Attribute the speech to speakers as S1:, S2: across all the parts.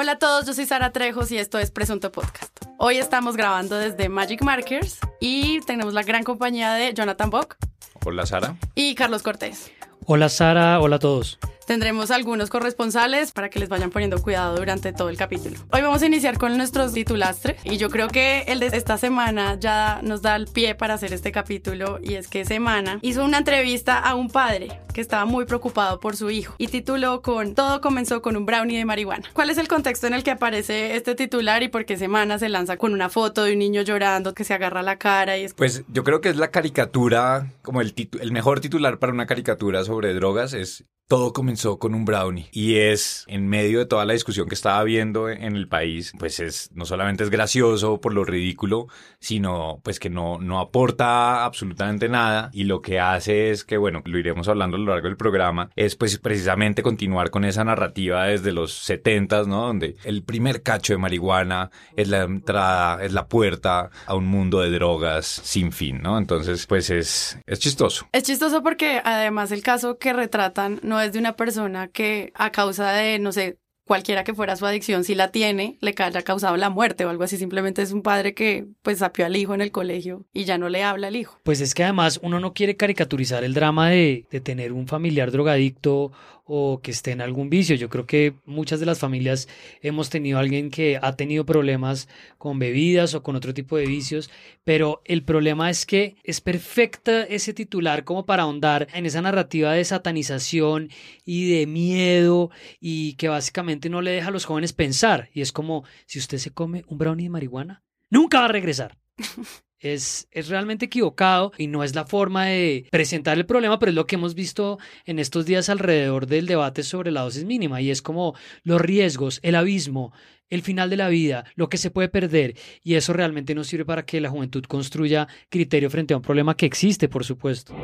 S1: Hola a todos, yo soy Sara Trejos y esto es Presunto Podcast. Hoy estamos grabando desde Magic Markers y tenemos la gran compañía de Jonathan Bock.
S2: Hola Sara.
S1: Y Carlos Cortés.
S3: Hola Sara, hola a todos.
S1: Tendremos algunos corresponsales para que les vayan poniendo cuidado durante todo el capítulo. Hoy vamos a iniciar con nuestros titulastres y yo creo que el de esta semana ya nos da el pie para hacer este capítulo y es que Semana hizo una entrevista a un padre que estaba muy preocupado por su hijo y tituló con Todo comenzó con un brownie de marihuana. ¿Cuál es el contexto en el que aparece este titular y por qué Semana se lanza con una foto de un niño llorando que se agarra la cara? Y es...
S2: Pues yo creo que es la caricatura, como el, el mejor titular para una caricatura sobre drogas es todo comenzó con un brownie y es en medio de toda la discusión que estaba habiendo en el país, pues es no solamente es gracioso por lo ridículo, sino pues que no, no aporta absolutamente nada y lo que hace es que, bueno, lo iremos hablando a lo largo del programa, es pues precisamente continuar con esa narrativa desde los 70, ¿no? Donde el primer cacho de marihuana es la entrada, es la puerta a un mundo de drogas sin fin, ¿no? Entonces, pues es, es chistoso.
S1: Es chistoso porque además el caso que retratan no es de una persona que a causa de, no sé, cualquiera que fuera su adicción, si la tiene, le haya causado la muerte o algo así. Simplemente es un padre que pues sapió al hijo en el colegio y ya no le habla al hijo.
S3: Pues es que además uno no quiere caricaturizar el drama de, de tener un familiar drogadicto o que esté en algún vicio. Yo creo que muchas de las familias hemos tenido alguien que ha tenido problemas con bebidas o con otro tipo de vicios, pero el problema es que es perfecta ese titular como para ahondar en esa narrativa de satanización y de miedo y que básicamente no le deja a los jóvenes pensar. Y es como si usted se come un brownie de marihuana, nunca va a regresar. es, es, realmente equivocado y no es la forma de presentar el problema, pero es lo que hemos visto en estos días alrededor del debate sobre la dosis mínima y es como los riesgos, el abismo, el final de la vida, lo que se puede perder y eso realmente no sirve para que la juventud construya criterio frente a un problema que existe, por supuesto.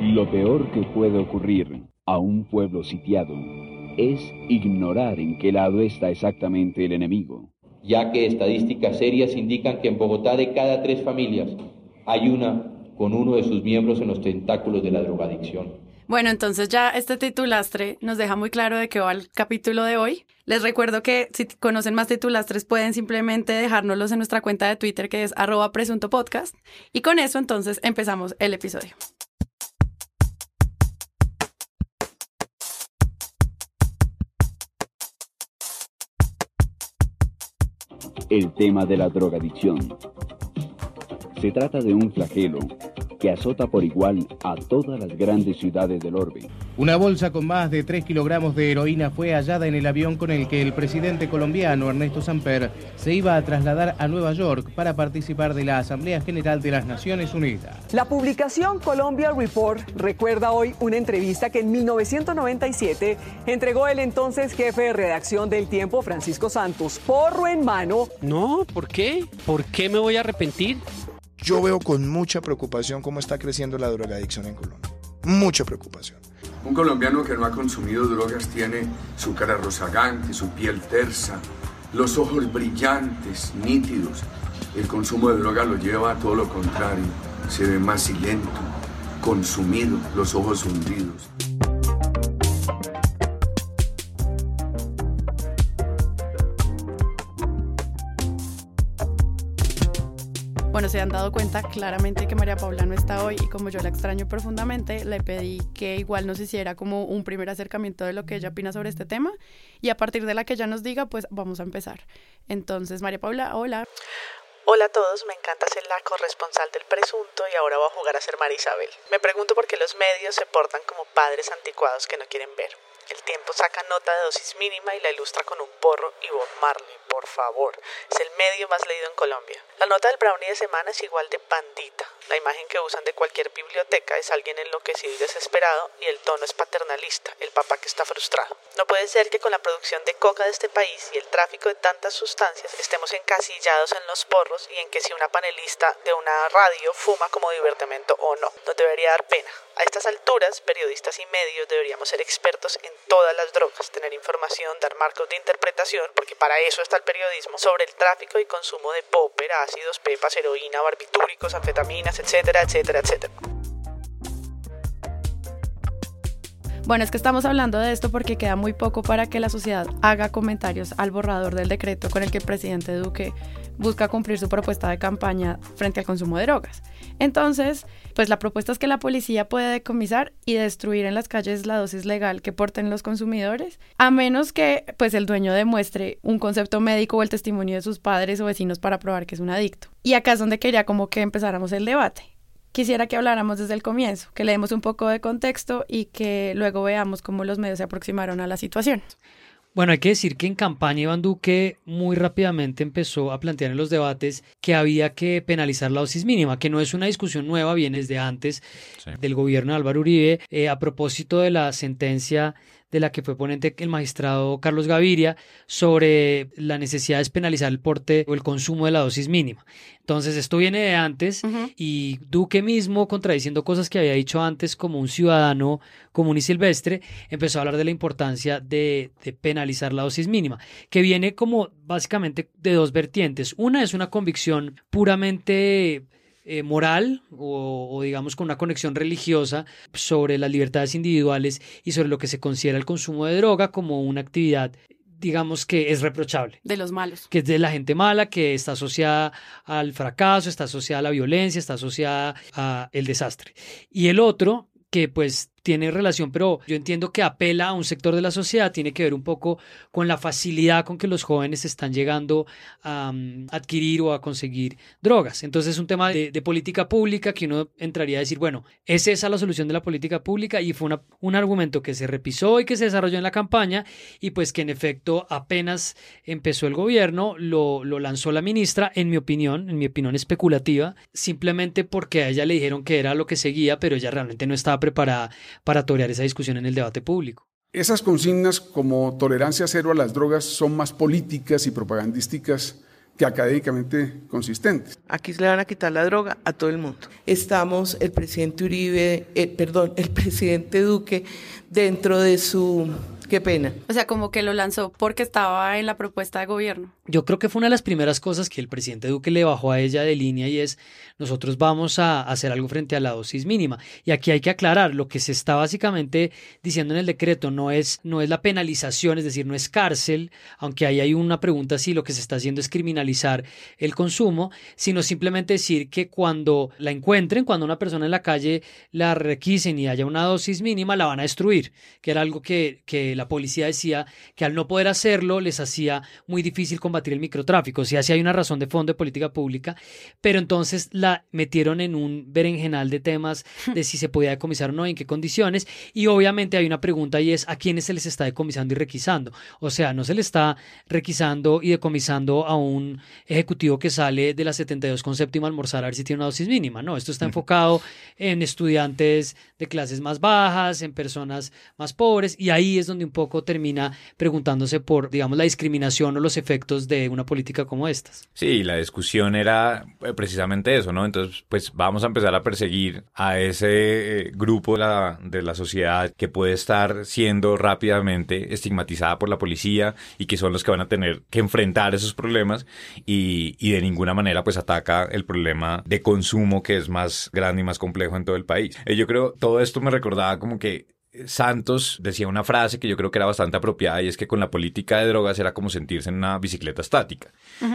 S4: Lo peor que puede ocurrir a un pueblo sitiado es ignorar en qué lado está exactamente el enemigo
S5: ya que estadísticas serias indican que en Bogotá de cada tres familias hay una con uno de sus miembros en los tentáculos de la drogadicción.
S1: Bueno, entonces ya este titulastre nos deja muy claro de qué va el capítulo de hoy. Les recuerdo que si conocen más titulastres pueden simplemente dejárnoslos en nuestra cuenta de Twitter que es arroba presunto podcast. Y con eso entonces empezamos el episodio.
S4: El tema de la drogadicción. Se trata de un flagelo que azota por igual a todas las grandes ciudades del orbe.
S6: Una bolsa con más de 3 kilogramos de heroína fue hallada en el avión con el que el presidente colombiano Ernesto Samper se iba a trasladar a Nueva York para participar de la Asamblea General de las Naciones Unidas.
S7: La publicación Colombia Report recuerda hoy una entrevista que en 1997 entregó el entonces jefe de redacción del Tiempo, Francisco Santos, porro en mano.
S8: No, ¿por qué? ¿Por qué me voy a arrepentir?
S9: Yo veo con mucha preocupación cómo está creciendo la drogadicción en Colombia. Mucha preocupación.
S10: Un colombiano que no ha consumido drogas tiene su cara rozagante, su piel tersa, los ojos brillantes, nítidos. El consumo de droga lo lleva a todo lo contrario. Se ve más silento, consumido, los ojos hundidos.
S1: Bueno, se han dado cuenta claramente que María Paula no está hoy y como yo la extraño profundamente, le pedí que igual nos hiciera como un primer acercamiento de lo que ella opina sobre este tema y a partir de la que ella nos diga, pues vamos a empezar. Entonces, María Paula, hola.
S11: Hola a todos, me encanta ser la corresponsal del presunto y ahora voy a jugar a ser María Isabel. Me pregunto por qué los medios se portan como padres anticuados que no quieren ver. El tiempo saca nota de dosis mínima y la ilustra con un porro y Bob Marley, por favor. Es el medio más leído en Colombia. La nota del brownie de semana es igual de pandita. La imagen que usan de cualquier biblioteca es alguien enloquecido y desesperado y el tono es paternalista, el papá que está frustrado. No puede ser que con la producción de coca de este país y el tráfico de tantas sustancias estemos encasillados en los porros y en que si una panelista de una radio fuma como divertimento o no. Nos debería dar pena. A estas alturas, periodistas y medios deberíamos ser expertos en todas las drogas, tener información, dar marcos de interpretación, porque para eso está periodismo, sobre el tráfico y consumo de popper, ácidos, pepas, heroína, barbitúricos, anfetaminas, etcétera, etcétera, etcétera.
S1: Bueno, es que estamos hablando de esto porque queda muy poco para que la sociedad haga comentarios al borrador del decreto con el que el presidente Duque busca cumplir su propuesta de campaña frente al consumo de drogas. Entonces, pues la propuesta es que la policía puede decomisar y destruir en las calles la dosis legal que porten los consumidores, a menos que pues el dueño demuestre un concepto médico o el testimonio de sus padres o vecinos para probar que es un adicto. Y acá es donde quería como que empezáramos el debate. Quisiera que habláramos desde el comienzo, que le demos un poco de contexto y que luego veamos cómo los medios se aproximaron a la situación.
S3: Bueno, hay que decir que en campaña Iván Duque muy rápidamente empezó a plantear en los debates que había que penalizar la dosis mínima, que no es una discusión nueva, viene desde antes del gobierno de Álvaro Uribe, eh, a propósito de la sentencia de la que fue ponente el magistrado Carlos Gaviria sobre la necesidad de penalizar el porte o el consumo de la dosis mínima. Entonces, esto viene de antes y Duque mismo, contradiciendo cosas que había dicho antes como un ciudadano común y silvestre, empezó a hablar de la importancia de, de penalizar la dosis mínima, que viene como básicamente de dos vertientes. Una es una convicción puramente eh, moral o, digamos con una conexión religiosa sobre las libertades individuales y sobre lo que se considera el consumo de droga como una actividad digamos que es reprochable.
S1: De los malos.
S3: Que es de la gente mala, que está asociada al fracaso, está asociada a la violencia, está asociada al desastre. Y el otro, que pues tiene relación, pero yo entiendo que apela a un sector de la sociedad, tiene que ver un poco con la facilidad con que los jóvenes están llegando a mm, adquirir o a conseguir drogas. Entonces es un tema de, política pública que uno entraría a decir, bueno, ¿es esa la solución de la política pública? Y fue un argumento que se repisó y que se desarrolló en la campaña y pues que en efecto apenas empezó el gobierno, lo, lo lanzó la ministra, en mi opinión, en mi opinión especulativa, simplemente porque a ella le dijeron que era lo que seguía, pero ella realmente no estaba preparada para torear esa discusión en el debate público.
S12: Esas consignas como tolerancia cero a las drogas son más políticas y propagandísticas que académicamente consistentes.
S13: Aquí se le van a quitar la droga a todo el mundo. Estamos el presidente Uribe, eh, perdón, el presidente Duque dentro de su Qué pena.
S1: O sea, como que lo lanzó porque estaba en la propuesta de gobierno.
S3: Yo creo que fue una de las primeras cosas que el presidente Duque le bajó a ella de línea y es nosotros vamos a hacer algo frente a la dosis mínima. Y aquí hay que aclarar, lo que se está básicamente diciendo en el decreto no es, no es la penalización, es decir, no es cárcel, aunque ahí hay una pregunta si lo que se está haciendo es criminalizar el consumo, sino simplemente decir que cuando la encuentren, cuando una persona en la calle la requisen y haya una dosis mínima, la van a destruir, que era algo que, que la policía decía que al no poder hacerlo les hacía muy difícil combatir el microtráfico. O sea, sí hay una razón de fondo de política pública, pero entonces la metieron en un berenjenal de temas de si se podía decomisar o no, en qué condiciones. Y obviamente hay una pregunta y es a quiénes se les está decomisando y requisando. O sea, no se le está requisando y decomisando a un ejecutivo que sale de la 72 con séptima almorzar a ver si tiene una dosis mínima. No, esto está enfocado en estudiantes de clases más bajas, en personas más pobres, y ahí es donde un poco termina preguntándose por, digamos, la discriminación o los efectos de una política como estas.
S2: Sí, la discusión era eh, precisamente eso, ¿no? Entonces, pues vamos a empezar a perseguir a ese eh, grupo de la, de la sociedad que puede estar siendo rápidamente estigmatizada por la policía y que son los que van a tener que enfrentar esos problemas y, y de ninguna manera pues ataca el problema de consumo que es más grande y más complejo en todo el país. Eh, yo creo todo esto me recordaba como que Santos decía una frase que yo creo que era bastante apropiada y es que con la política de drogas era como sentirse en una bicicleta estática,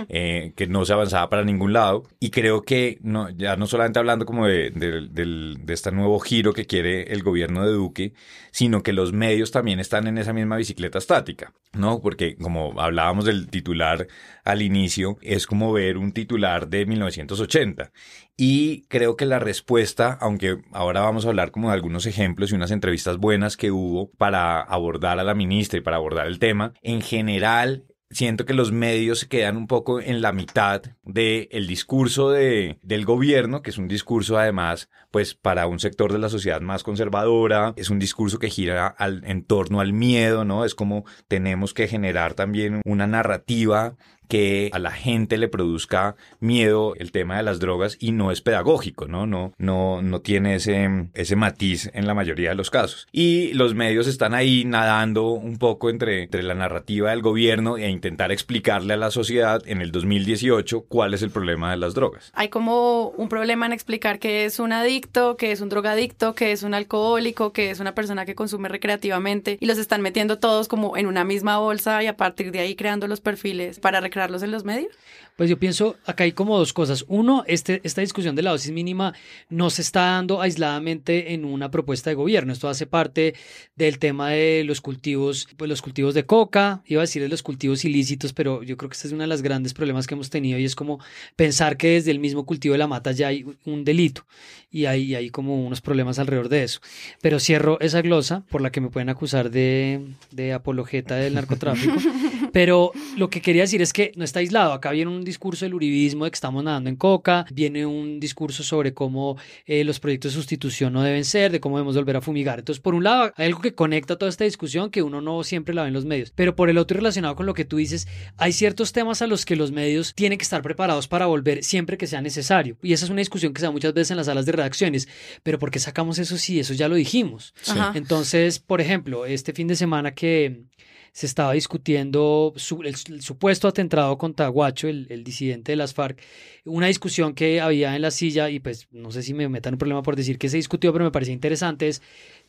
S2: eh, que no se avanzaba para ningún lado. Y creo que no, ya no solamente hablando como de, de, este nuevo giro que quiere el gobierno de Duque, sino que los medios también están en esa misma bicicleta estática, ¿no? Porque como hablábamos del titular al inicio, es como ver un titular de 1980 y creo que la respuesta, aunque ahora vamos a hablar como de algunos ejemplos y unas entrevistas buenas que hubo para abordar a la ministra y para abordar el tema, en general siento que los medios se quedan un poco en la mitad del el discurso de, del gobierno, que es un discurso además, pues para un sector de la sociedad más conservadora, es un discurso que gira al, en torno al miedo, ¿no? Es como tenemos que generar también una narrativa que a la gente le produzca miedo el tema de las drogas y no es pedagógico, ¿no? No, no, no tiene ese, ese matiz en la mayoría de los casos. Y los medios están ahí nadando un poco entre, entre la narrativa del gobierno e intentar explicarle a la sociedad en el 2018 cuál es el problema de las drogas.
S1: Hay como un problema en explicar que es un adicto, que es un drogadicto, que es un alcohólico, que es una persona que consume recreativamente y los están metiendo todos como en una misma bolsa y a partir de ahí creando los perfiles para recrearlos en los medios?
S3: Pues yo pienso, acá hay como dos cosas. Uno, este, esta discusión de la dosis mínima no se está dando aisladamente en una propuesta de gobierno. Esto hace parte del tema de los cultivos, pues los cultivos de coca, iba a decir de los cultivos ilícitos, pero yo creo que este es uno de los grandes problemas que hemos tenido y es como pensar que desde el mismo cultivo de la mata ya hay un delito y hay, hay como unos problemas alrededor de eso. Pero cierro esa glosa por la que me pueden acusar de, de apologeta del narcotráfico. Pero lo que quería decir es que no está aislado. Acá viene un discurso del uribismo de que estamos nadando en coca, viene un discurso sobre cómo eh, los proyectos de sustitución no deben ser, de cómo debemos volver a fumigar. Entonces, por un lado, hay algo que conecta toda esta discusión que uno no siempre la ve en los medios. Pero por el otro, relacionado con lo que tú dices, hay ciertos temas a los que los medios tienen que estar preparados para volver siempre que sea necesario. Y esa es una discusión que se da muchas veces en las salas de redacciones. Pero ¿por qué sacamos eso si eso ya lo dijimos? Entonces, por ejemplo, este fin de semana que se estaba discutiendo el, supuesto atentado contra Guacho, el, disidente de las FARC, una discusión que había en la silla, y pues no sé si me metan un problema por decir que se discutió, pero me parecía interesante, es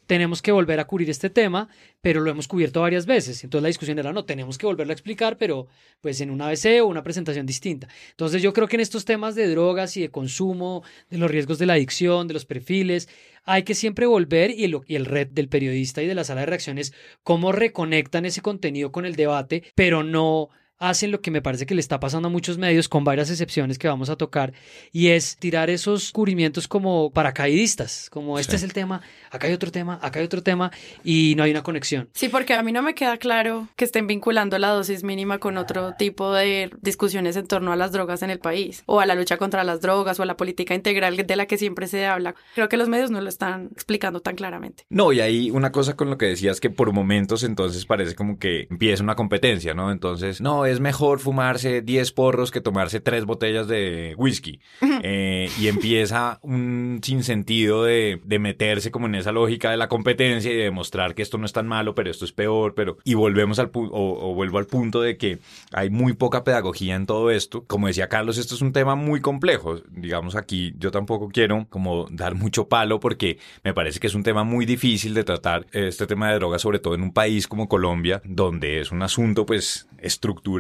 S3: tenemos que volver a cubrir este tema, pero lo hemos cubierto varias veces. Entonces la discusión era, no, tenemos que volverlo a explicar, pero pues en una ABC o una presentación distinta. Entonces yo creo que en estos temas de drogas y de consumo, de los riesgos de la adicción, de los perfiles, hay que siempre volver y el red del periodista y de la sala de reacciones, cómo reconectan ese contenido con el debate, pero no hacen lo que me parece que le está pasando a muchos medios, con varias excepciones que vamos a tocar, y es tirar esos cubrimientos como paracaidistas, como este es el tema, acá hay otro tema, acá hay otro tema, y no hay una conexión.
S1: Sí, porque a mí no me queda claro que estén vinculando la dosis mínima con otro tipo de discusiones en torno a las drogas en el país, o a la lucha contra las drogas, o a la política integral de la que siempre se habla. Creo que los medios no lo están explicando tan claramente.
S2: No, y ahí una cosa con lo que decías que por momentos entonces parece como que empieza una competencia, ¿no? Entonces, no, es mejor fumarse 10 porros que tomarse 3 botellas de whisky. Eh, y empieza un sinsentido de, de meterse como en esa lógica de la competencia y de demostrar que esto no es tan malo, pero esto es peor, pero... Y volvemos al o, o vuelvo al punto de que hay muy poca pedagogía en todo esto. Como decía Carlos, esto es un tema muy complejo. Digamos aquí, yo tampoco quiero como dar mucho palo porque me parece que es un tema muy difícil de tratar este tema de drogas, sobre todo en un país como Colombia, donde es un asunto pues estructural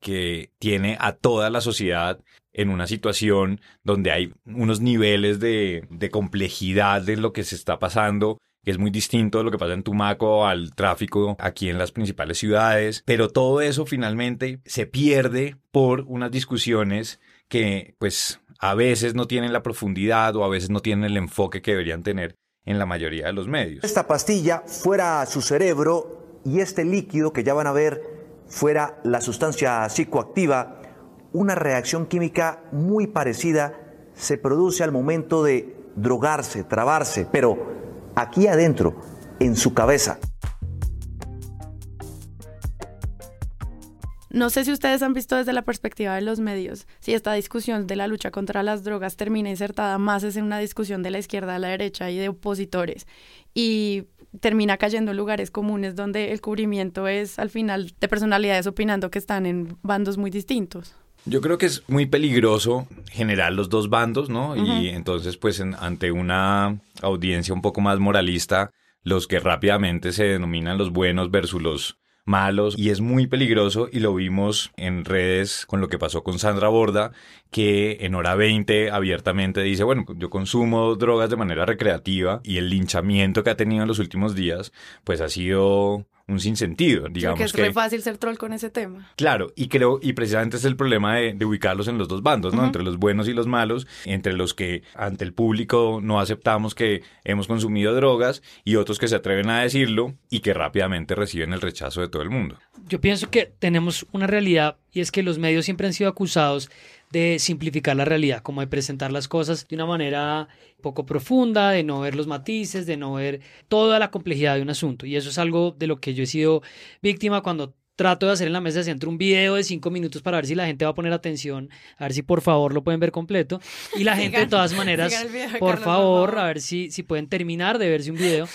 S2: que tiene a toda la sociedad en una situación donde hay unos niveles de, complejidad de lo que se está pasando que es muy distinto de lo que pasa en Tumaco al tráfico aquí en las principales ciudades, pero todo eso finalmente se pierde por unas discusiones que pues a veces no tienen la profundidad o a veces no tienen el enfoque que deberían tener en la mayoría de los medios.
S14: Esta pastilla fuera su cerebro y este líquido que ya van a ver fuera la sustancia psicoactiva, una reacción química muy parecida se produce al momento de drogarse, trabarse, pero aquí adentro, en su cabeza.
S1: No sé si ustedes han visto desde la perspectiva de los medios si esta discusión de la lucha contra las drogas termina insertada más es en una discusión de la izquierda a la derecha y de opositores. Y termina cayendo en lugares comunes donde el cubrimiento es al final de personalidades opinando que están en bandos muy distintos.
S2: Yo creo que es muy peligroso generar los dos bandos, ¿no? Y entonces, pues, ante una audiencia un poco más moralista, los que rápidamente se denominan los buenos versus los malos y es muy peligroso y lo vimos en redes con lo que pasó con Sandra Borda que en hora 20 abiertamente dice, bueno, yo consumo drogas de manera recreativa y el linchamiento que ha tenido en los últimos días pues ha sido un sinsentido, digamos.
S1: Creo que es muy fácil ser troll con ese tema.
S2: Claro, y creo, y precisamente es el problema de, ubicarlos en los dos bandos, ¿no? Entre los buenos y los malos, entre los que ante el público no aceptamos que hemos consumido drogas y otros que se atreven a decirlo y que rápidamente reciben el rechazo de todo el mundo.
S3: Yo pienso que tenemos una realidad y es que los medios siempre han sido acusados de simplificar la realidad, como de presentar las cosas de una manera poco profunda, de no ver los matices, de no ver toda la complejidad de un asunto. Y eso es algo de lo que yo he sido víctima cuando trato de hacer en la mesa de centro un video de cinco minutos para ver si la gente va a poner atención, a ver si por favor lo pueden ver completo. Y la gente de todas maneras, por favor, a ver si, si pueden terminar de verse un video.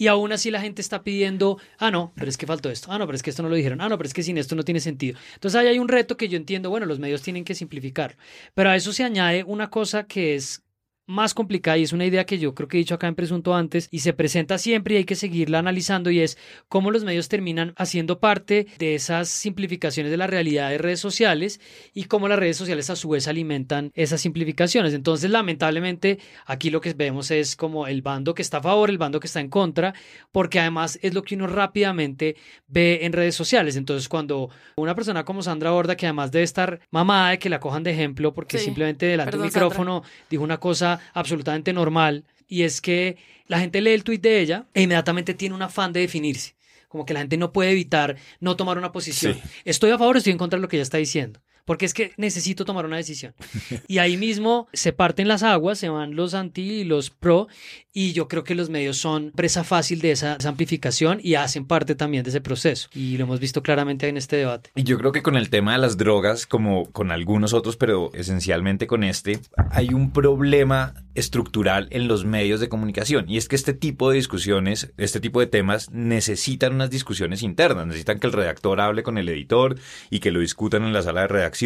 S3: Y aún así la gente está pidiendo, ah, no, pero es que faltó esto, ah, no, pero es que esto no lo dijeron, ah, no, pero es que sin esto no tiene sentido. Entonces ahí hay un reto que yo entiendo, bueno, los medios tienen que simplificar, pero a eso se añade una cosa que es más complicada y es una idea que yo creo que he dicho acá en Presunto antes y se presenta siempre y hay que seguirla analizando y es cómo los medios terminan haciendo parte de esas simplificaciones de la realidad de redes sociales y cómo las redes sociales a su vez alimentan esas simplificaciones. Entonces, lamentablemente, aquí lo que vemos es como el bando que está a favor, el bando que está en contra, porque además es lo que uno rápidamente ve en redes sociales. Entonces, cuando una persona como Sandra Borda, que además debe estar mamada de que la cojan de ejemplo porque simplemente delante del micrófono dijo una cosa absolutamente normal y es que la gente lee el tuit de ella e inmediatamente tiene un afán de definirse. Como que la gente no puede evitar no tomar una posición. Estoy a favor o estoy en contra de lo que ella está diciendo porque es que necesito tomar una decisión. Y ahí mismo se parten las aguas, se van los anti y los pro, y yo creo que los medios son presa fácil de esa, amplificación y hacen parte también de ese proceso. Y lo hemos visto claramente en este debate.
S2: Y yo creo que con el tema de las drogas, como con algunos otros, pero esencialmente con este, hay un problema estructural en los medios de comunicación. Y es que este tipo de discusiones, este tipo de temas necesitan unas discusiones internas, necesitan que el redactor hable con el editor y que lo discutan en la sala de redacción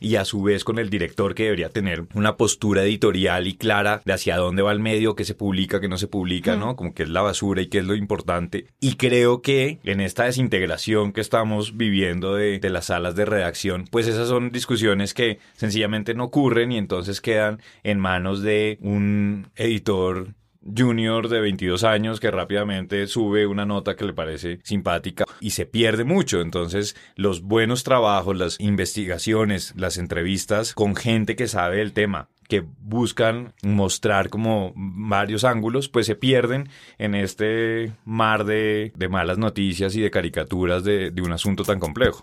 S2: y a su vez con el director que debería tener una postura editorial y clara de hacia dónde va el medio, qué se publica, qué no se publica, ¿no? Como que es la basura y qué es lo importante. Y creo que en esta desintegración que estamos viviendo de, de las salas de redacción, pues esas son discusiones que sencillamente no ocurren y entonces quedan en manos de un editor junior de 22 años que rápidamente sube una nota que le parece simpática y se pierde mucho. Entonces, los buenos trabajos, las investigaciones, las entrevistas con gente que sabe el tema, que buscan mostrar como varios ángulos, pues se pierden en este mar de, malas noticias y de caricaturas de un asunto tan complejo.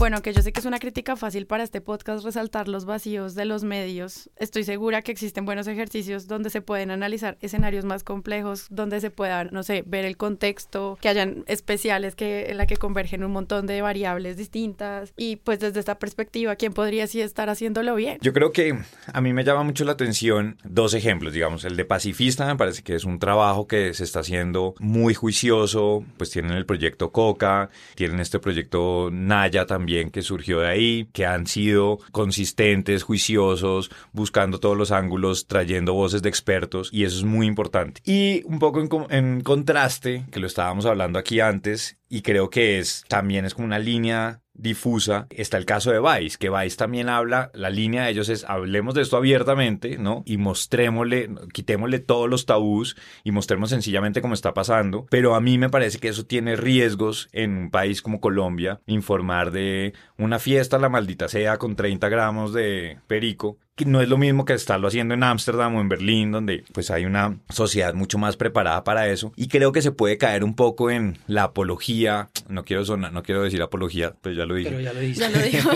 S1: Bueno, que yo sé que es una crítica fácil para este podcast resaltar los vacíos de los medios. Estoy segura que existen buenos ejercicios donde se pueden analizar escenarios más complejos, donde se pueda, no sé, ver el contexto, que hayan especiales que en la que convergen un montón de variables distintas y pues desde esta perspectiva, ¿quién podría sí estar haciéndolo bien?
S2: Yo creo que a mí me llama mucho la atención dos ejemplos, digamos, el de pacifista me parece que es un trabajo que se está haciendo muy juicioso, pues tienen el proyecto Coca, tienen este proyecto Naya también que surgió de ahí, que han sido consistentes, juiciosos, buscando todos los ángulos, trayendo voces de expertos y eso es muy importante. Y un poco en, en contraste, que lo estábamos hablando aquí antes, y creo que es también es como una línea difusa. Está el caso de Vice, que Vice también habla, la línea de ellos es hablemos de esto abiertamente, ¿no? Y mostrémosle, quitémosle todos los tabús y mostremos sencillamente cómo está pasando. Pero a mí me parece que eso tiene riesgos en un país como Colombia, informar de una fiesta, la maldita sea, con 30 gramos de perico no es lo mismo que estarlo haciendo en Ámsterdam o en Berlín, donde pues hay una sociedad mucho más preparada para eso. Y creo que se puede caer un poco en la apología, no quiero sonar, no quiero decir apología, pues ya lo dije.
S3: Pero ya lo dije.
S1: Ya lo dijo.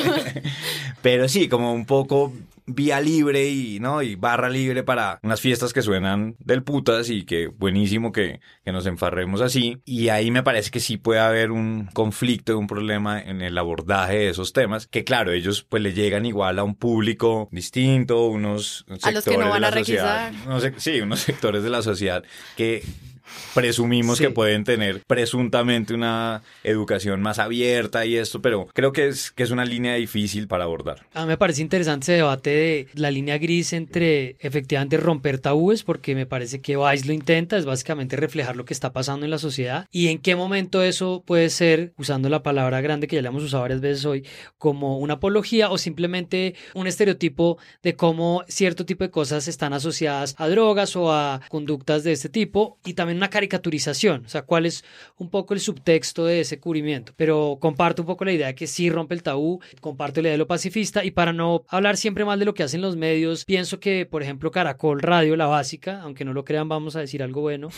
S2: Pero sí, como un poco vía libre y, ¿no? y barra libre para unas fiestas que suenan del putas y que buenísimo que, que nos enfarremos así. Y ahí me parece que sí puede haber un conflicto, un problema en el abordaje de esos temas, que claro, ellos pues le llegan igual a un público distinto, unos sectores a los que no van a de la sociedad. sí, unos sectores de la sociedad que presumimos que pueden tener presuntamente una educación más abierta y esto, pero creo que es, que es una línea difícil para abordar.
S3: A mí me parece interesante ese debate de la línea gris entre efectivamente romper tabúes, porque me parece que Vice lo intenta, es básicamente reflejar lo que está pasando en la sociedad. Y en qué momento eso puede ser, usando la palabra grande que ya le hemos usado varias veces hoy, como una apología o simplemente un estereotipo de cómo cierto tipo de cosas están asociadas a drogas o a conductas de este tipo. Y también una caricaturización, o sea, cuál es un poco el subtexto de ese cubrimiento. Pero comparto un poco la idea de que sí rompe el tabú, comparto la idea de lo pacifista y para no hablar siempre mal de lo que hacen los medios, pienso que, por ejemplo, Caracol Radio, la básica, aunque no lo crean, vamos a decir algo bueno.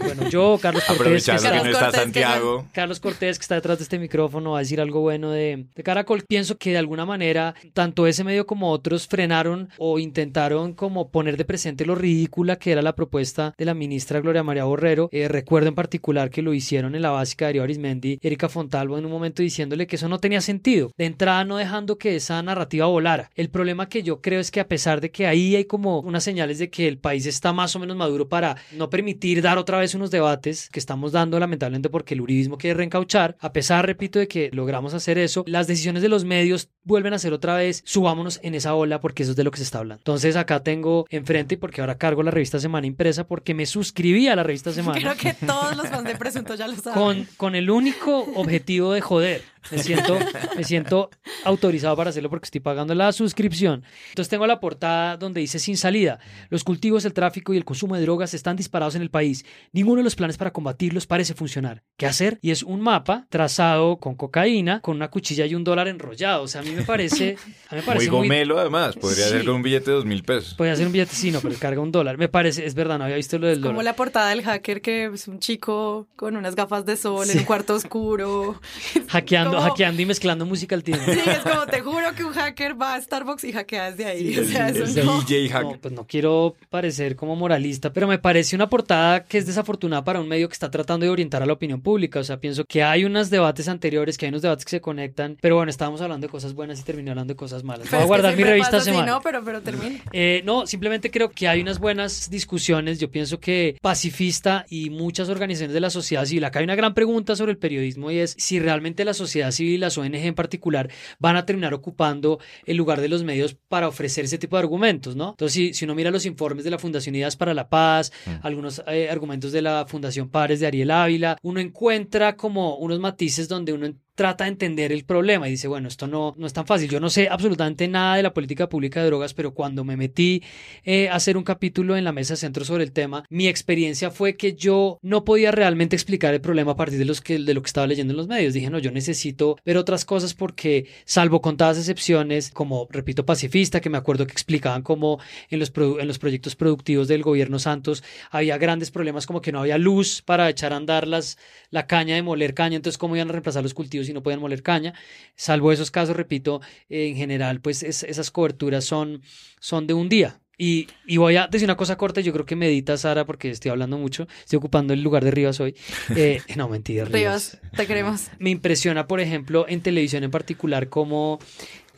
S3: bueno, yo, Carlos Cortés, que
S2: está, Santiago.
S3: Carlos Cortés, que está detrás de este micrófono, va a decir algo bueno de, de Caracol. Pienso que de alguna manera, tanto ese medio como otros frenaron o intentaron como poner de presente lo ridícula que era la propuesta de la ministra Gloria María Borrero. Eh, recuerdo en particular que lo hicieron en la básica de Darío Arismendi, Erika Fontalvo en un momento diciéndole que eso no tenía sentido. De entrada no dejando que esa narrativa volara. El problema que yo creo es que a pesar de que ahí hay como unas señales de que el país está más o menos maduro para no permitir dar otra vez unos debates que estamos dando lamentablemente porque el uribismo quiere reencauchar, a pesar, repito, de que logramos hacer eso, las decisiones de los medios vuelven a ser otra vez, subámonos en esa ola porque eso es de lo que se está hablando. Entonces acá tengo enfrente, porque ahora cargo la revista Semana impresa, porque me suscribí a la revista Semana.
S1: Creo que todos los fans de Presunto ya lo saben.
S3: Con, con el único objetivo de joder. Me siento, me siento autorizado para hacerlo porque estoy pagando la suscripción. Entonces tengo la portada donde dice sin salida. Los cultivos, el tráfico y el consumo de drogas están disparados en el país. Ninguno de los planes para combatirlos parece funcionar. ¿Qué hacer? Y es un mapa trazado con cocaína, con una cuchilla y un dólar enrollado. O sea, a mí me parece... A mí me parece
S2: muy gomelo además. Podría ser con un billete de dos mil pesos.
S3: Podría ser un billete, sí, no, pero carga un dólar. Me parece, es verdad, no había visto lo del dólar.
S1: Como la portada del hacker que es un chico con unas gafas de sol en un cuarto oscuro.
S3: Hackeando hackeando y mezclando música al tiempo.
S1: Sí, es como te juro que un hacker va a Starbucks y hackea desde ahí. o sea, eso no.
S3: no. pues no quiero parecer como moralista, pero me parece una portada que es desafortunada para un medio que está tratando de orientar a la opinión pública. O sea, pienso que hay unos debates anteriores, que hay unos debates que se conectan, pero bueno, estábamos hablando de cosas buenas y terminé hablando de cosas malas. Voy a guardar mi revista semana.
S1: no, pero, pero termine.
S3: Eh, no, simplemente creo que hay unas buenas discusiones. Yo pienso que pacifista y muchas organizaciones de la sociedad civil, acá hay una gran pregunta sobre el periodismo y es si realmente la sociedad civil, las ONG en particular, van a terminar ocupando el lugar de los medios para ofrecer ese tipo de argumentos, ¿no? Entonces, si, si uno mira los informes de la Fundación Ideas para la Paz, mm. algunos eh, argumentos de la Fundación Pares de Ariel Ávila, uno encuentra como unos matices donde uno trata de entender el problema y dice, bueno, esto no, no es tan fácil. Yo no sé absolutamente nada de la política pública de drogas, pero cuando me metí eh, a hacer un capítulo en la mesa centro sobre el tema, mi experiencia fue que yo no podía realmente explicar el problema a partir de, los que, de lo que estaba leyendo en los medios. Dije, no, yo necesito ver otras cosas porque, salvo contadas excepciones, como, repito, pacifista, que me acuerdo que explicaban cómo en los, en los proyectos productivos del gobierno Santos había grandes problemas como que no había luz para echar a andar las, la caña de moler caña, entonces cómo iban a reemplazar los cultivos y no podían moler caña. Salvo esos casos, repito, en general, pues esas coberturas son, son de un día. Y, y, voy a decir una cosa corta, yo creo que medita Sara porque estoy hablando mucho, estoy ocupando el lugar de Rivas hoy. Eh, no, mentira.
S1: Rivas, te queremos.
S3: Me impresiona, por ejemplo, en televisión en particular, cómo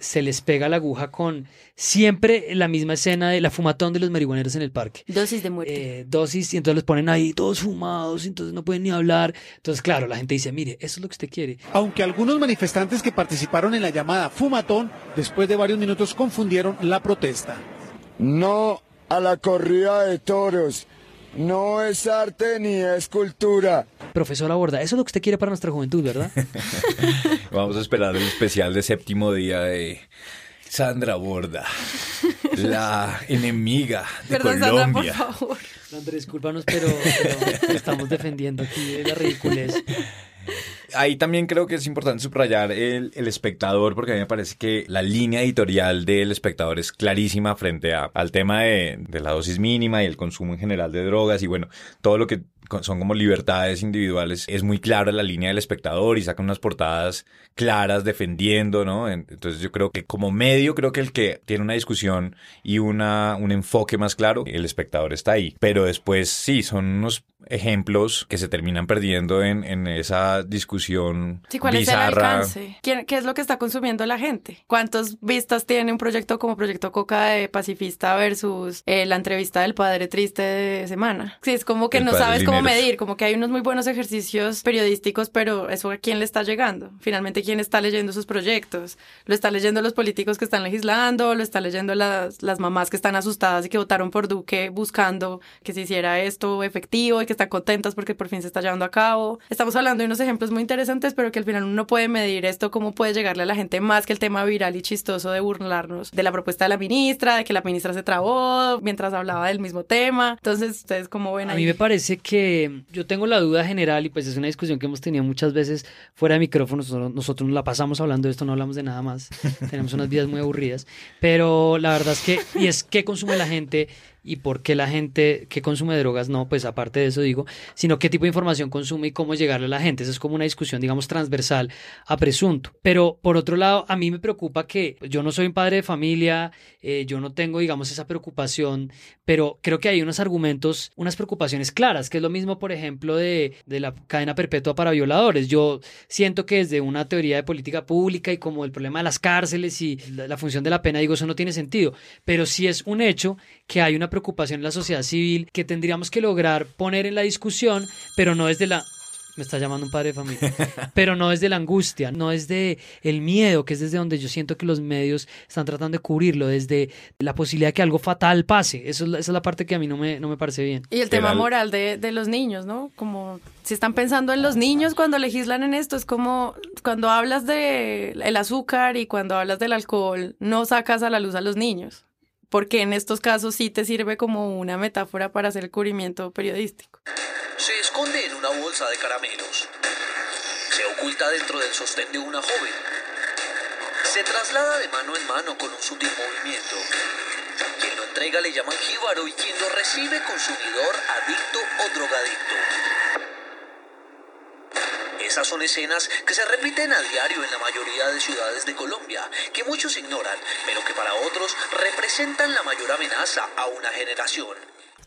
S3: se les pega la aguja con siempre la misma escena de la fumatón de los marihuaneros en el parque.
S1: Dosis de muerte.
S3: Eh, dosis, y entonces los ponen ahí todos fumados, entonces no pueden ni hablar. Entonces, claro, la gente dice, mire, eso es lo que usted quiere.
S15: Aunque algunos manifestantes que participaron en la llamada fumatón, después de varios minutos confundieron la protesta.
S16: No a la corrida de toros. No es arte ni es cultura.
S3: Profesora Borda, eso es lo que usted quiere para nuestra juventud, ¿verdad?
S2: Vamos a esperar el especial de séptimo día de Sandra Borda, la enemiga de
S1: Perdón,
S2: Colombia.
S1: Sandra, por favor.
S3: Sandra, discúlpanos, pero, pero estamos defendiendo aquí la ridiculez.
S2: Ahí también creo que es importante subrayar el, el, espectador, porque a mí me parece que la línea editorial del espectador es clarísima frente a, al tema de, de la dosis mínima y el consumo en general de drogas y bueno, todo lo que son como libertades individuales, es muy clara la línea del espectador y saca unas portadas claras defendiendo, ¿no? Entonces yo creo que como medio, creo que el que tiene una discusión y una, un enfoque más claro, el espectador está ahí. Pero después sí, son unos ejemplos que se terminan perdiendo en, en esa discusión
S1: sí, ¿cuál
S2: bizarra.
S1: es el alcance? ¿Quién, ¿Qué es lo que está consumiendo la gente? ¿Cuántas vistas tiene un proyecto como Proyecto Coca de Pacifista versus eh, la entrevista del Padre Triste de semana? Sí, es como que
S2: El
S1: no sabes cómo Medir, como que hay unos muy buenos ejercicios periodísticos, pero eso a quién le está llegando? Finalmente, ¿quién está leyendo sus proyectos? ¿Lo está leyendo los políticos que están legislando? ¿Lo está leyendo las, las mamás que están asustadas y que votaron por Duque buscando que se hiciera esto efectivo y que están contentas porque por fin se está llevando a cabo? Estamos hablando de unos ejemplos muy interesantes, pero que al final uno puede medir esto, cómo puede llegarle a la gente más que el tema viral y chistoso de burlarnos de la propuesta de la ministra, de que la ministra se trabó mientras hablaba del mismo tema. Entonces, ustedes cómo ven
S3: A
S1: ahí?
S3: mí me parece que yo tengo la duda general y pues es una discusión que hemos tenido muchas veces fuera de micrófonos. Nosotros, nosotros nos la pasamos hablando de esto, no hablamos de nada más. Tenemos unas vidas muy aburridas. Pero la verdad es que, y es qué consume la gente y por qué la gente que consume drogas no, pues aparte de eso digo, sino qué tipo de información consume y cómo llegarle a la gente. Eso es como una discusión, digamos, transversal a presunto. Pero por otro lado, a mí me preocupa que yo no soy un padre de familia, eh, yo no tengo, digamos, esa preocupación, pero creo que hay unos argumentos, unas preocupaciones claras, que es lo mismo, por ejemplo, de, de la cadena perpetua para violadores. Yo siento que desde una teoría de política pública y como el problema de las cárceles y la, la función de la pena, digo, eso no tiene sentido, pero sí es un hecho que hay una preocupación en la sociedad civil que tendríamos que lograr poner en la discusión, pero no desde la me está llamando un padre de familia, pero no desde la angustia, no desde el miedo, que es desde donde yo siento que los medios están tratando de cubrirlo, desde la posibilidad de que algo fatal pase. Eso es, la, esa es la parte que a mí no me, no me parece bien.
S1: Y el tema moral de, de los niños, ¿no? Como si están pensando en los niños cuando legislan en esto, es como cuando hablas de el azúcar y cuando hablas del alcohol, no sacas a la luz a los niños porque en estos casos sí te sirve como una metáfora para hacer el cubrimiento periodístico.
S17: Se esconde en una bolsa de caramelos. Se oculta dentro del sostén de una joven. Se traslada de mano en mano con un sutil movimiento. Quien lo entrega le llaman jíbaro y quien lo recibe consumidor, adicto o drogadicto. Esas son escenas que se repiten a diario en la mayoría de ciudades de Colombia, que muchos ignoran, pero que para otros representan la mayor amenaza a una generación.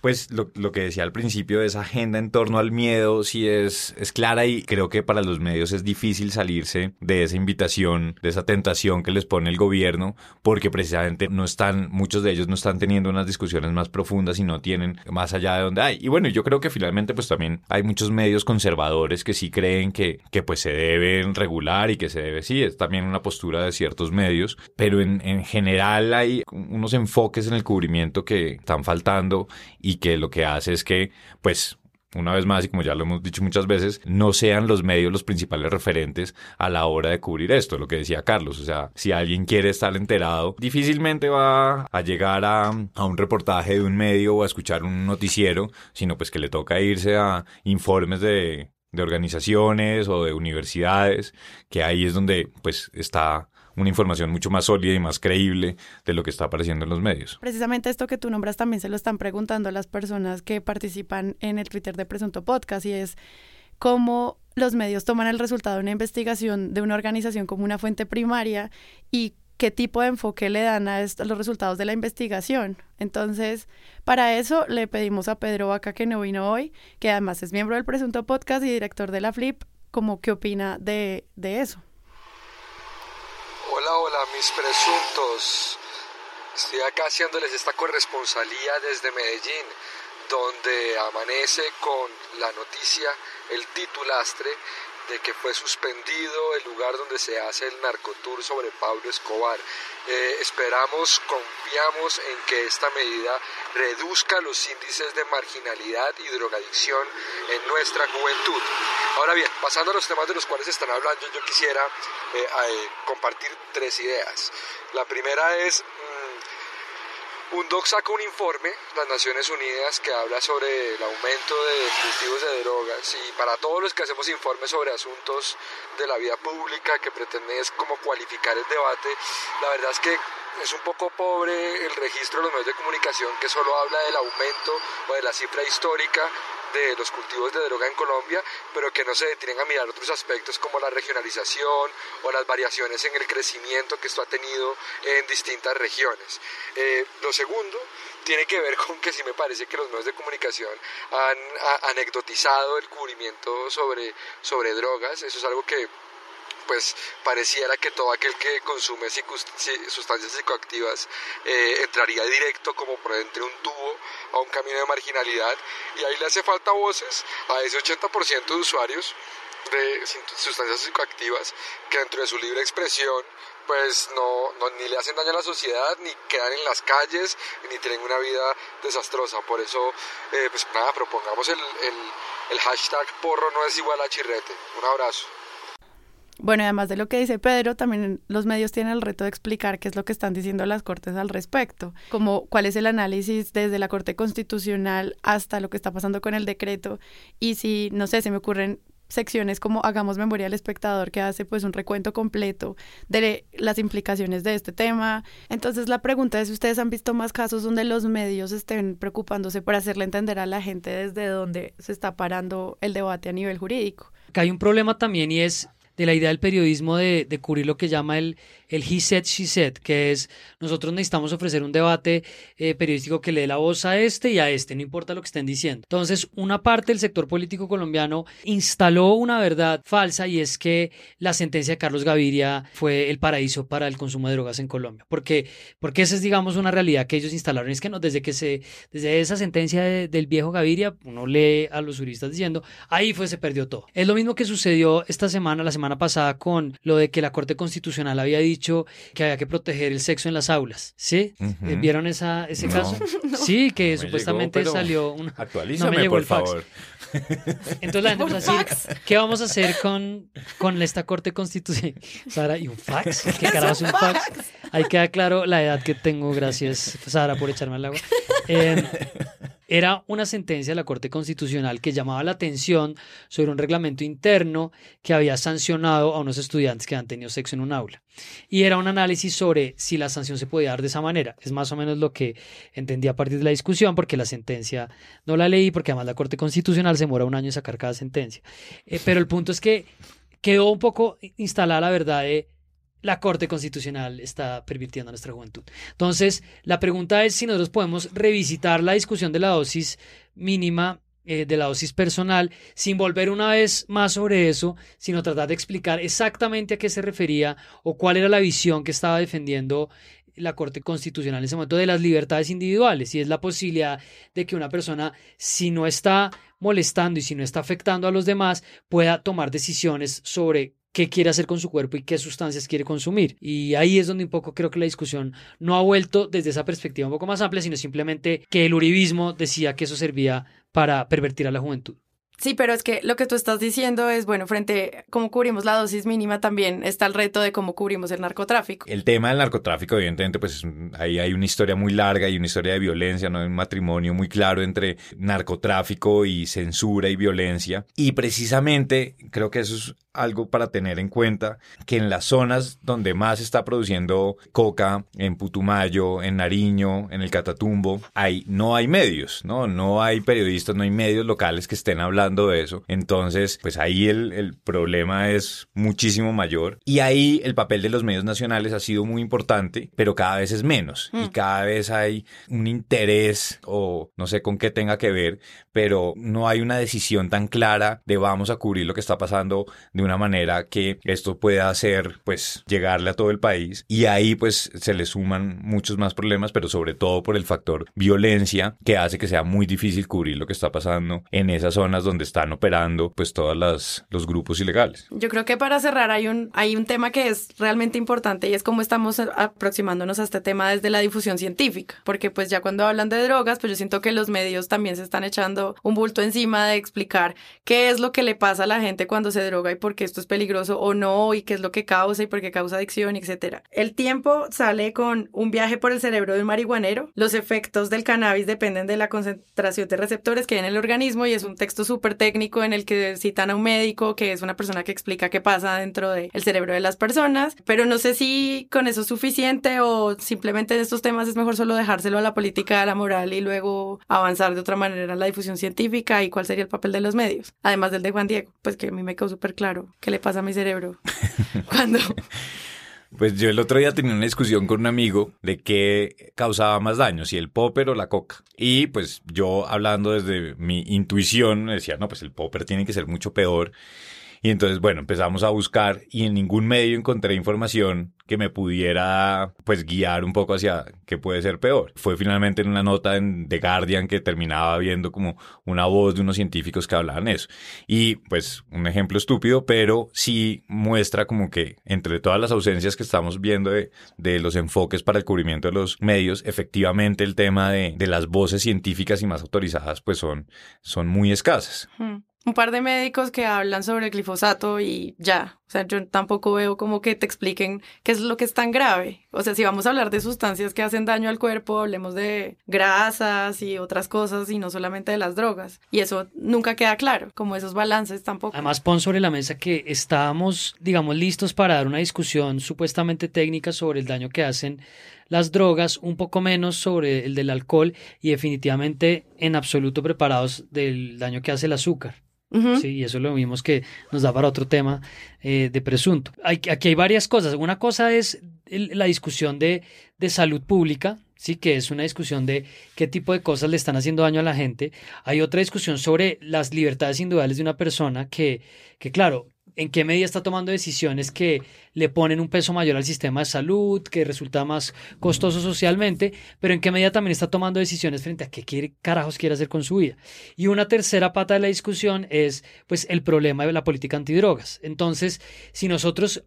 S2: Pues lo, lo, que decía al principio esa agenda en torno al miedo sí es, es clara y creo que para los medios es difícil salirse de esa invitación, de esa tentación que les pone el gobierno, porque precisamente no están, muchos de ellos no están teniendo unas discusiones más profundas y no tienen más allá de donde hay. Y bueno, yo creo que finalmente pues también hay muchos medios conservadores que sí creen que, que pues se deben regular y que se debe, sí, es también una postura de ciertos medios, pero en, en general hay unos enfoques en el cubrimiento que están faltando y que lo que hace es que, pues, una vez más, y como ya lo hemos dicho muchas veces, no sean los medios los principales referentes a la hora de cubrir esto, lo que decía Carlos. O sea, si alguien quiere estar enterado, difícilmente va a llegar a, a, un reportaje de un medio o a escuchar un noticiero, sino pues que le toca irse a informes de, de organizaciones o de universidades, que ahí es donde pues está una información mucho más sólida y más creíble de lo que está apareciendo en los medios.
S1: Precisamente esto que tú nombras también se lo están preguntando las personas que participan en el Twitter de Presunto Podcast y es cómo los medios toman el resultado de una investigación de una organización como una fuente primaria y qué tipo de enfoque le dan a los resultados de la investigación. Entonces, para eso le pedimos a Pedro Vaca, que no vino hoy, que además es miembro del Presunto Podcast y director de la Flip, como qué opina de eso.
S18: Mis presuntos. Estoy acá haciéndoles esta corresponsalía desde Medellín, donde amanece con la noticia, el titulastre de que fue suspendido el lugar donde se hace el narcotour sobre Pablo Escobar. Eh, esperamos, confiamos en que esta medida reduzca los índices de marginalidad y drogadicción en nuestra juventud. Ahora bien, pasando a los temas de los cuales están hablando, yo quisiera eh, eh, compartir tres ideas. La primera es UNDOC saca un informe, las Naciones Unidas, que habla sobre el aumento de cultivos de drogas y para todos los que hacemos informes sobre asuntos de la vida pública que pretende es como cualificar el debate, la verdad es que es un poco pobre el registro de los medios de comunicación que solo habla del aumento o de la cifra histórica de los cultivos de droga en Colombia, pero que no se detienen a mirar otros aspectos como la regionalización o las variaciones en el crecimiento que esto ha tenido en distintas regiones. Eh, lo segundo tiene que ver con que sí me parece que los medios de comunicación han a, anecdotizado el cubrimiento sobre, sobre drogas, eso es algo que pues pareciera que todo aquel que consume sustancias psicoactivas eh, entraría directo como por entre un tubo a un camino de marginalidad y ahí le hace falta voces a ese 80% de usuarios de sustancias psicoactivas que dentro de su libre expresión pues no, no, ni le hacen daño a la sociedad, ni quedan en las calles, ni tienen una vida desastrosa. Por eso, eh, pues nada, propongamos el, el, el hashtag porro no es igual a chirrete. Un abrazo.
S1: Bueno, además de lo que dice Pedro, también los medios tienen el reto de explicar qué es lo que están diciendo las Cortes al respecto, como cuál es el análisis desde la Corte Constitucional hasta lo que está pasando con el decreto y si, no sé, se me ocurren secciones como Hagamos Memoria al Espectador, que hace pues un recuento completo de las implicaciones de este tema. Entonces la pregunta es si ustedes han visto más casos donde los medios estén preocupándose por hacerle entender a la gente desde dónde se está parando el debate a nivel jurídico.
S3: Que hay un problema también y es de la idea del periodismo de, de cubrir lo que llama el, el he said, she said, que es nosotros necesitamos ofrecer un debate eh, periodístico que le dé la voz a este y a este, no importa lo que estén diciendo. Entonces, una parte del sector político colombiano instaló una verdad falsa y es que la sentencia de Carlos Gaviria fue el paraíso para el consumo de drogas en Colombia. Porque, porque esa es, digamos, una realidad que ellos instalaron. Es que no, desde que se, desde esa sentencia del viejo Gaviria, uno lee a los juristas diciendo, ahí fue, se perdió todo. Es lo mismo que sucedió esta semana, la semana pasada, con lo de que la Corte Constitucional había dicho que había que proteger el sexo en las aulas, ¿sí?
S2: Ujú.
S3: ¿Vieron esa, ese
S2: No.
S3: caso?
S2: No.
S3: Sí, que
S2: No me
S3: supuestamente
S2: llegó,
S3: salió un...
S2: actualízame,
S3: no me llegó
S2: por
S3: el fax.
S2: favor.
S3: Entonces la gente ¿qué vamos a hacer con, con esta corte constitucional? Sara, ¿y un fax? ¿Qué carajo es un fax? Ahí queda claro la edad que tengo, gracias Sara por echarme al agua. Eh, era una sentencia de la Corte Constitucional que llamaba la atención sobre un reglamento interno que había sancionado a unos estudiantes que han tenido sexo en un aula. Y era un análisis sobre si la sanción se podía dar de esa manera. Es más o menos lo que entendí a partir de la discusión, porque la sentencia no la leí, porque además la Corte Constitucional se demora un año en sacar cada sentencia. Eh, pero el punto es que quedó un poco instalada la verdad de la Corte Constitucional está pervirtiendo a nuestra juventud. Entonces, la pregunta es si nosotros podemos revisitar la discusión de la dosis mínima, eh, de la dosis personal, sin volver una vez más sobre eso, sino tratar de explicar exactamente a qué se refería o cuál era la visión que estaba defendiendo la Corte Constitucional en ese momento de las libertades individuales y es la posibilidad de que una persona, si no está molestando y si no está afectando a los demás, pueda tomar decisiones sobre qué quiere hacer con su cuerpo y qué sustancias quiere consumir. Y ahí es donde un poco creo que la discusión no ha vuelto desde esa perspectiva un poco más amplia, sino simplemente que el uribismo decía que eso servía para pervertir a la juventud.
S1: Sí, pero es que lo que tú estás diciendo es, bueno, frente a cómo cubrimos la dosis mínima, también está el reto de cómo cubrimos el narcotráfico.
S2: El tema del narcotráfico, evidentemente, pues ahí hay una historia muy larga y una historia de violencia, ¿no? Hay un matrimonio muy claro entre narcotráfico y censura y violencia. Y precisamente creo que eso es algo para tener en cuenta, que en las zonas donde más se está produciendo coca, en Putumayo, en Nariño, en el Catatumbo, hay, no hay medios, ¿no? No hay periodistas, no hay medios locales que estén hablando de eso. Entonces, pues ahí el, el problema es muchísimo mayor. Y ahí el papel de los medios nacionales ha sido muy importante, pero cada vez es menos. Y cada vez hay un interés o no sé con qué tenga que ver, pero no hay una decisión tan clara de vamos a cubrir lo que está pasando de una manera que esto pueda hacer, pues, llegarle a todo el país. Y ahí, pues, se le suman muchos más problemas, pero sobre todo por el factor violencia, que hace que sea muy difícil cubrir lo que está pasando en esas zonas donde están operando, pues, todos los grupos ilegales.
S1: Yo creo que para cerrar hay un, hay un tema que es realmente importante y es cómo estamos aproximándonos a este tema desde la difusión científica, porque pues ya cuando hablan de drogas, pues yo siento que los medios también se están echando un bulto encima de explicar qué es lo que le pasa a la gente cuando se droga y por qué esto es peligroso o no y qué es lo que causa y por qué causa adicción, etcétera. El tiempo sale con un viaje por el cerebro de un marihuanero. Los efectos del cannabis dependen de la concentración de receptores que hay en el organismo y es un texto súper técnico en el que citan a un médico que es una persona que explica qué pasa dentro del cerebro de las personas, pero no sé si con eso es suficiente o simplemente en estos temas es mejor solo dejárselo a la política, a la moral y luego avanzar de otra manera en la difusión científica y cuál sería el papel de los medios, además del de Juan Diego, pues que a mí me quedó súper claro qué le pasa a mi cerebro cuando
S2: Pues yo el otro día tenía una discusión con un amigo de qué causaba más daño, si el popper o la coca. Y pues yo hablando desde mi intuición decía, no, pues el popper tiene que ser mucho peor. Y entonces, bueno, empezamos a buscar y en ningún medio encontré información que me pudiera, pues, guiar un poco hacia qué puede ser peor. Fue finalmente en una nota en The Guardian que terminaba viendo como una voz de unos científicos que hablaban eso. Y, pues, un ejemplo estúpido, pero sí muestra como que entre todas las ausencias que estamos viendo de, de los enfoques para el cubrimiento de los medios, efectivamente el tema de, de las voces científicas y más autorizadas, pues, son, son muy escasas.
S1: Hmm. un par de médicos que hablan sobre el glifosato y ya. O sea, yo tampoco veo como que te expliquen qué es lo que es tan grave. O sea, si vamos a hablar de sustancias que hacen daño al cuerpo, hablemos de grasas y otras cosas y no solamente de las drogas. Y eso nunca queda claro, como esos balances tampoco.
S3: Además, pon sobre la mesa que estábamos, digamos, listos para dar una discusión supuestamente técnica sobre el daño que hacen las drogas, un poco menos sobre el del alcohol y definitivamente en absoluto preparados del daño que hace el azúcar. Sí, y eso lo vimos que nos da para otro tema eh, de presunto. Aquí hay varias cosas. Una cosa es la discusión de, de salud pública, sí, que es una discusión de qué tipo de cosas le están haciendo daño a la gente. Hay otra discusión sobre las libertades individuales de una persona que, que claro, en qué medida está tomando decisiones que le ponen un peso mayor al sistema de salud, que resulta más costoso socialmente, pero en qué medida también está tomando decisiones frente a qué carajos quiere hacer con su vida. Y una tercera pata de la discusión es pues el problema de la política antidrogas. Entonces, si nosotros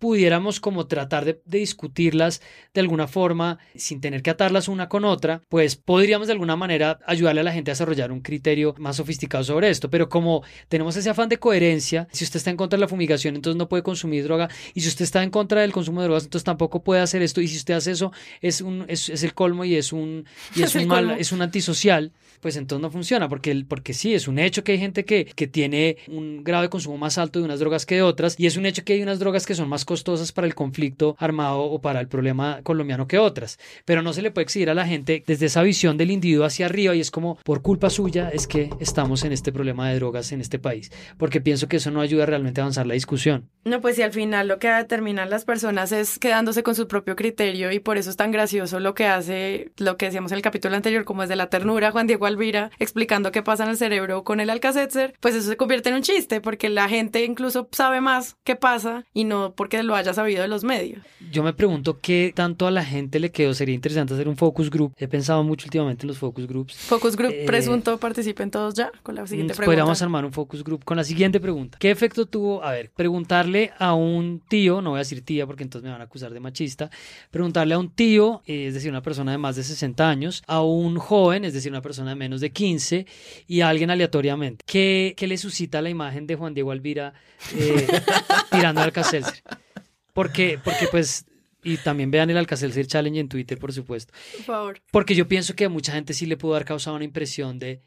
S3: pudiéramos como tratar de, discutirlas de alguna forma sin tener que atarlas una con otra, pues podríamos de alguna manera ayudarle a la gente a desarrollar un criterio más sofisticado sobre esto. Pero como tenemos ese afán de coherencia, si usted está en contra de la fumigación, entonces no puede consumir droga, y si usted está en contra del consumo de drogas, entonces tampoco puede hacer esto, y si usted hace eso, es, un, es, el colmo y es un, y es, un mal, es un antisocial pues entonces no funciona, porque, porque sí, es un hecho que hay gente que, que tiene un grado de consumo más alto de unas drogas que de otras, y es un hecho que hay unas drogas que son más costosas para el conflicto armado o para el problema colombiano que otras, pero no se le puede exigir a la gente desde esa visión del individuo hacia arriba y es como por culpa suya es que estamos en este problema de drogas en este país, porque pienso que eso no ayuda realmente a avanzar la discusión.
S1: No, pues si al final lo que determinan las personas es quedándose con su propio criterio y por eso es tan gracioso lo que hace, lo que decíamos en el capítulo anterior, como es de la ternura, Juan Diego Alvira explicando qué pasa en el cerebro con el Alcacetzer, pues eso se convierte en un chiste porque la gente incluso sabe más qué pasa y no porque lo haya sabido de los medios.
S3: Yo me pregunto qué tanto a la gente le quedó, sería interesante hacer un focus group. He pensado mucho últimamente en los focus groups.
S1: Focus group eh, presunto participen todos ya con la siguiente pregunta.
S3: Podríamos armar un focus group con la siguiente pregunta. ¿Qué efecto tuvo? A ver, preguntarle a un tío, no voy a decir tía porque entonces me van a acusar de machista, preguntarle a un tío, eh, es decir, una persona de más de 60 años, a un joven, es decir, una persona de menos de 15 y a alguien aleatoriamente. ¿Qué, qué le suscita la imagen de Juan Diego Alvira eh, tirando al Alcacelser? Porque, porque pues y también vean el Alcacelser Challenge en Twitter, por supuesto.
S1: Por favor.
S3: Porque yo pienso que a mucha gente sí le pudo haber causado una impresión de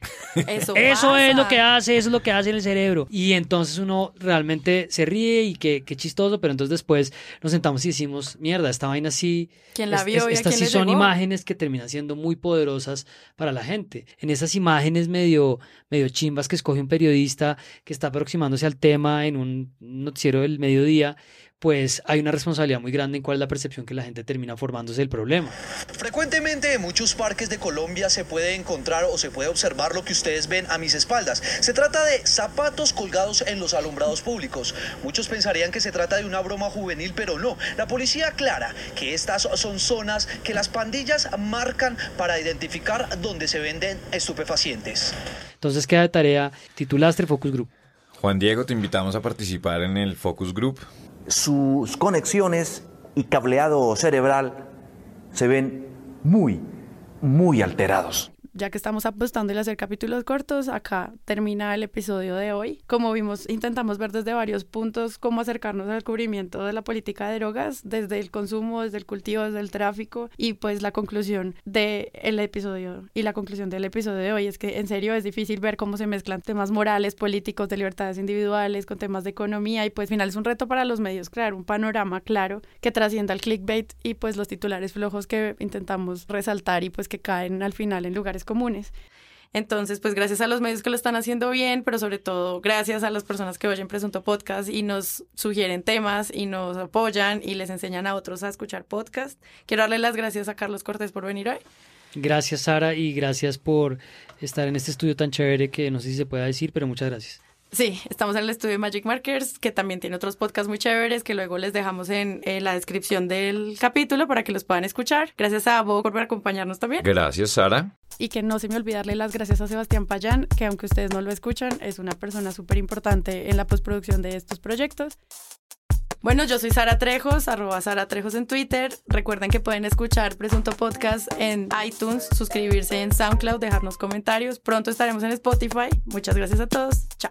S3: eso, eso es lo que hace, eso es lo que hace en el cerebro. Y entonces uno realmente se ríe y qué, qué chistoso, pero entonces después nos sentamos y decimos, mierda, esta vaina sí.
S1: ¿Quién la vio?
S3: estas sí son imágenes que terminan siendo muy poderosas para la gente. En esas imágenes medio, medio chimbas que escoge un periodista que está aproximándose al tema en un noticiero del mediodía pues hay una responsabilidad muy grande en cuál es la percepción que la gente termina formándose del problema.
S17: Frecuentemente en muchos parques de Colombia se puede encontrar o se puede observar lo que ustedes ven a mis espaldas. Se trata de zapatos colgados en los alumbrados públicos. Muchos pensarían que se trata de una broma juvenil, pero no. La policía aclara que estas son zonas que las pandillas marcan para identificar dónde se venden estupefacientes.
S3: Entonces queda de tarea titulastre Focus Group.
S2: Juan Diego, te invitamos a participar en el Focus Group
S14: sus conexiones y cableado cerebral se ven muy, muy alterados
S1: ya que estamos apostando en hacer capítulos cortos, acá termina el episodio de hoy. Como vimos, intentamos ver desde varios puntos cómo acercarnos al descubrimiento de la política de drogas, desde el consumo, desde el cultivo, desde el tráfico y pues la conclusión del episodio y la conclusión del episodio de hoy es que en serio es difícil ver cómo se mezclan temas morales, políticos, de libertades individuales con temas de economía y pues al final es un reto para los medios crear un panorama claro que trascienda el clickbait y pues los titulares flojos que intentamos resaltar y pues que caen al final en lugares comunes. Entonces, pues gracias a los medios que lo están haciendo bien, pero sobre todo gracias a las personas que oyen Presunto Podcast y nos sugieren temas y nos apoyan y les enseñan a otros a escuchar podcast. Quiero darle las gracias a Carlos Cortés por venir hoy.
S3: Gracias, Sara, y gracias por estar en este estudio tan chévere que no sé si se pueda decir, pero muchas gracias.
S1: Sí, estamos en el estudio Magic Markers, que también tiene otros podcasts muy chéveres que luego les dejamos en, la descripción del capítulo para que los puedan escuchar. Gracias a Bob por acompañarnos también.
S2: Gracias, Sara.
S1: Y que no se me olvide darle las gracias a Sebastián Payán, que aunque ustedes no lo escuchan, es una persona súper importante en la postproducción de estos proyectos. Bueno, yo soy Sara Trejos, arroba Sara Trejos en Twitter. Recuerden que pueden escuchar Presunto Podcast en iTunes, suscribirse en SoundCloud, dejarnos comentarios. Pronto estaremos en Spotify. Muchas gracias a todos. Chao.